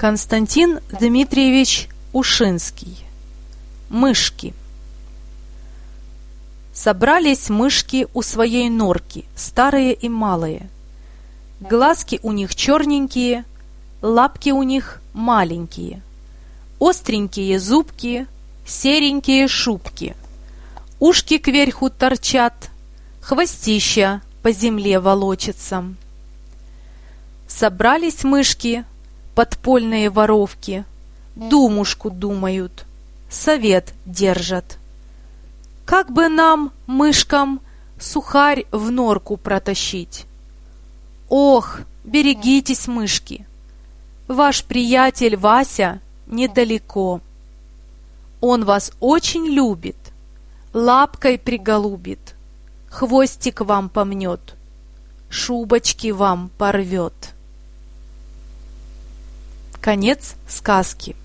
Константин Дмитриевич Ушинский. Мышки. Собрались мышки у своей норки, старые и малые. Глазки у них черненькие, лапки у них маленькие. Остренькие зубки, серенькие шубки. Ушки кверху торчат, хвостища по земле волочатся. Собрались мышки подпольные воровки, думушку думают, совет держат. Как бы нам, мышкам, сухарь в норку протащить? Ох, берегитесь, мышки! Ваш приятель Вася недалеко. Он вас очень любит, лапкой приголубит, хвостик вам помнет, шубочки вам порвет. Конец сказки.